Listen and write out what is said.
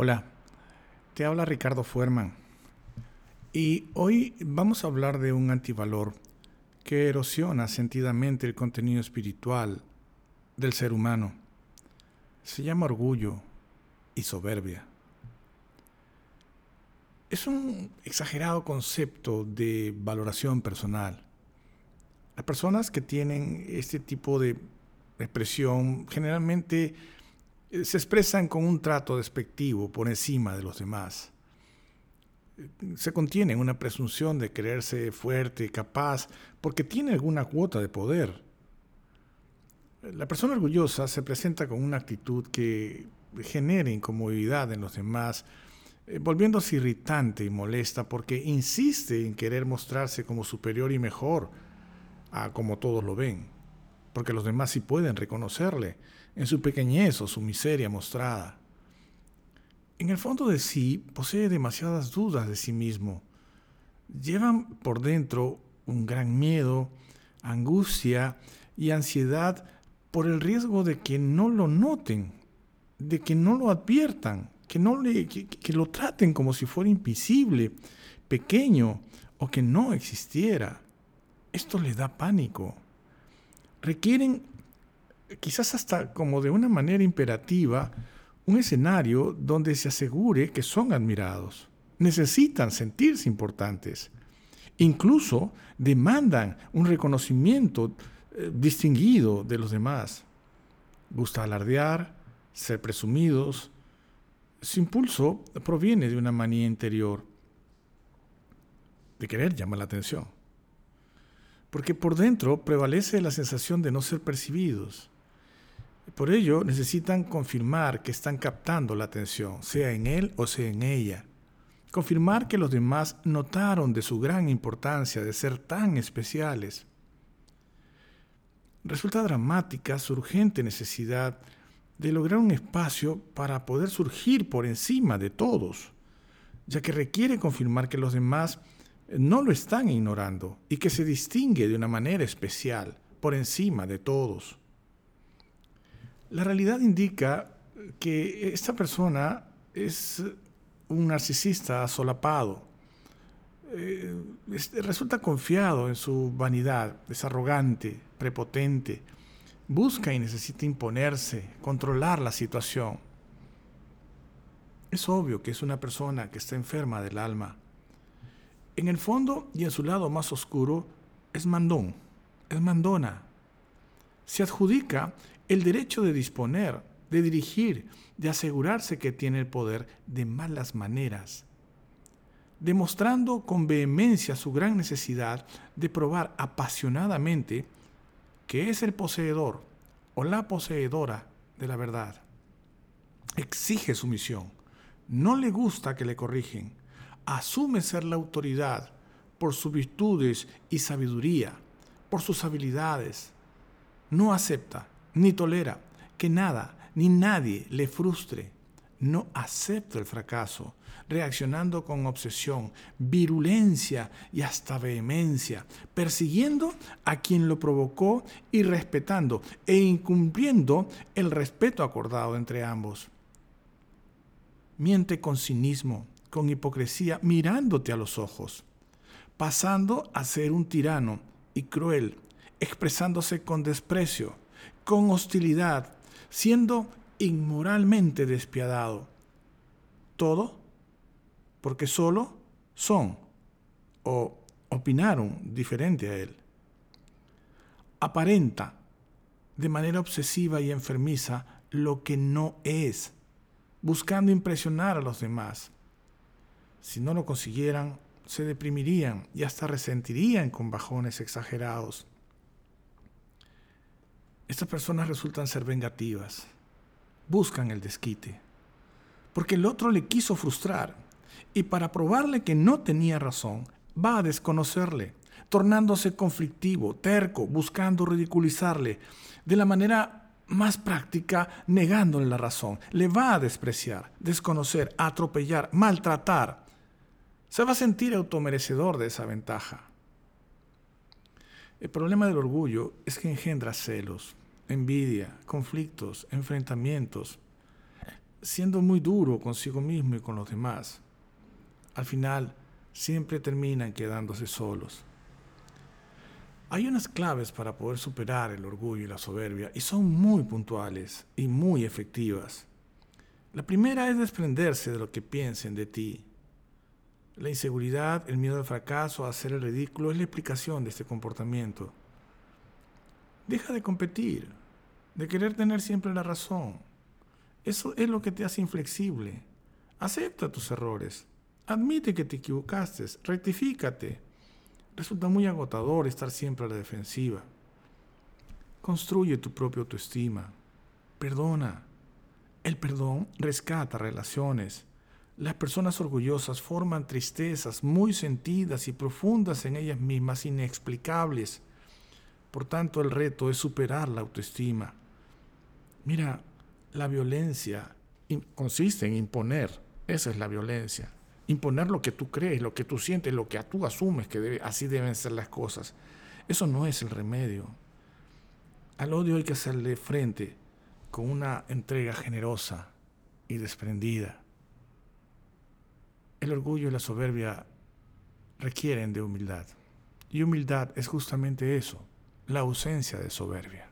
Hola, te habla Ricardo Fuerman y hoy vamos a hablar de un antivalor que erosiona sentidamente el contenido espiritual del ser humano. Se llama orgullo y soberbia. Es un exagerado concepto de valoración personal. Las personas que tienen este tipo de expresión generalmente se expresan con un trato despectivo por encima de los demás. Se contiene una presunción de creerse fuerte y capaz porque tiene alguna cuota de poder. La persona orgullosa se presenta con una actitud que genera incomodidad en los demás, eh, volviéndose irritante y molesta porque insiste en querer mostrarse como superior y mejor a como todos lo ven, porque los demás sí pueden reconocerle en su pequeñez o su miseria mostrada. En el fondo de sí posee demasiadas dudas de sí mismo. Llevan por dentro un gran miedo, angustia y ansiedad por el riesgo de que no lo noten, de que no lo adviertan, que, no le, que lo traten como si fuera invisible, pequeño o que no existiera. Esto les da pánico. Requieren quizás hasta como de una manera imperativa, un escenario donde se asegure que son admirados. Necesitan sentirse importantes. Incluso demandan un reconocimiento eh, distinguido de los demás. Gusta alardear, ser presumidos. Su impulso proviene de una manía interior de querer llamar la atención. Porque por dentro prevalece la sensación de no ser percibidos por ello, necesitan confirmar que están captando la atención, sea en él o sea en ella. Confirmar que los demás notaron de su gran importancia de ser tan especiales. Resulta dramática su urgente necesidad de lograr un espacio para poder surgir por encima de todos, ya que requiere confirmar que los demás no lo están ignorando y que se distingue de una manera especial por encima de todos. La realidad indica que esta persona es un narcisista solapado. Eh, resulta confiado en su vanidad, es arrogante, prepotente, busca y necesita imponerse, controlar la situación. Es obvio que es una persona que está enferma del alma. En el fondo y en su lado más oscuro es mandón, es mandona. Se adjudica el derecho de disponer, de dirigir, de asegurarse que tiene el poder de malas maneras, demostrando con vehemencia su gran necesidad de probar apasionadamente que es el poseedor o la poseedora de la verdad. Exige sumisión, no le gusta que le corrigen, asume ser la autoridad por sus virtudes y sabiduría, por sus habilidades, no acepta ni tolera que nada ni nadie le frustre. No acepta el fracaso, reaccionando con obsesión, virulencia y hasta vehemencia, persiguiendo a quien lo provocó y respetando e incumpliendo el respeto acordado entre ambos. Miente con cinismo, con hipocresía, mirándote a los ojos, pasando a ser un tirano y cruel, expresándose con desprecio, con hostilidad, siendo inmoralmente despiadado. Todo porque solo son o opinaron diferente a él. Aparenta de manera obsesiva y enfermiza lo que no es, buscando impresionar a los demás. Si no lo consiguieran, se deprimirían y hasta resentirían con bajones exagerados. Estas personas resultan ser vengativas, buscan el desquite, porque el otro le quiso frustrar y para probarle que no tenía razón, va a desconocerle, tornándose conflictivo, terco, buscando ridiculizarle, de la manera más práctica, negándole la razón. Le va a despreciar, desconocer, atropellar, maltratar. Se va a sentir automerecedor de esa ventaja. El problema del orgullo es que engendra celos, envidia, conflictos, enfrentamientos. siendo muy duro consigo mismo y con los demás, al final siempre terminan quedándose solos. Hay unas claves para poder superar el orgullo y la soberbia y son muy puntuales y muy efectivas. La primera es desprenderse de lo que piensen de ti. La inseguridad, el miedo al fracaso, a hacer el ridículo es la explicación de este comportamiento. Deja de competir, de querer tener siempre la razón. Eso es lo que te hace inflexible. Acepta tus errores. Admite que te equivocaste. Rectifícate. Resulta muy agotador estar siempre a la defensiva. Construye tu propia autoestima. Perdona. El perdón rescata relaciones. Las personas orgullosas forman tristezas muy sentidas y profundas en ellas mismas, inexplicables. Por tanto, el reto es superar la autoestima. Mira, la violencia consiste en imponer. Esa es la violencia. Imponer lo que tú crees, lo que tú sientes, lo que tú asumes que así deben ser las cosas. Eso no es el remedio. Al odio hay que hacerle frente con una entrega generosa y desprendida. El orgullo y la soberbia requieren de humildad. Y humildad es justamente eso, la ausencia de soberbia.